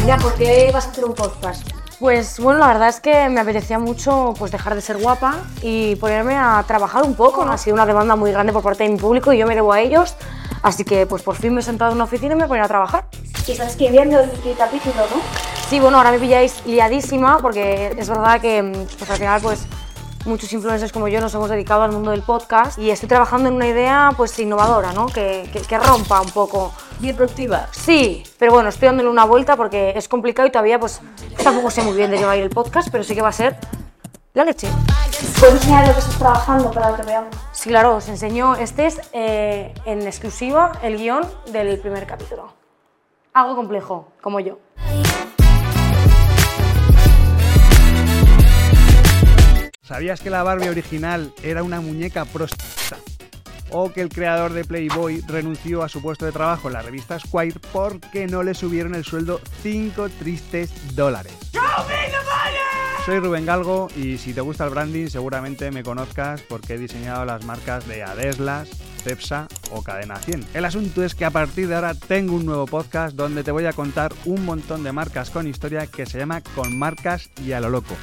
Marina, ¿por qué vas a hacer un podcast? Pues bueno, la verdad es que me apetecía mucho pues dejar de ser guapa y ponerme a trabajar un poco. Ha sido una demanda muy grande por parte de mi público y yo me debo a ellos. Así que pues por fin me he sentado en una oficina y me voy a trabajar. Y estás escribiendo el capítulo, ¿no? Sí, bueno, ahora me pilláis liadísima porque es verdad que pues al final pues muchos influencers como yo nos hemos dedicado al mundo del podcast y estoy trabajando en una idea pues innovadora, ¿no? Que, que, que rompa un poco. Bien productiva. Sí, pero bueno, estoy dándole una vuelta porque es complicado y todavía pues tampoco sé muy bien de qué va a ir el podcast, pero sí que va a ser la leche. ¿Puedes enseñar lo que estás trabajando para que veamos? Sí, claro, os enseño. Este es eh, en exclusiva el guion del primer capítulo. Algo complejo, como yo. ¿Sabías que la Barbie original era una muñeca prostituta? O que el creador de Playboy renunció a su puesto de trabajo en la revista Squire porque no le subieron el sueldo 5 tristes dólares. Soy Rubén Galgo y si te gusta el branding seguramente me conozcas porque he diseñado las marcas de Adeslas, Cepsa o Cadena 100. El asunto es que a partir de ahora tengo un nuevo podcast donde te voy a contar un montón de marcas con historia que se llama Con Marcas y a lo Loco.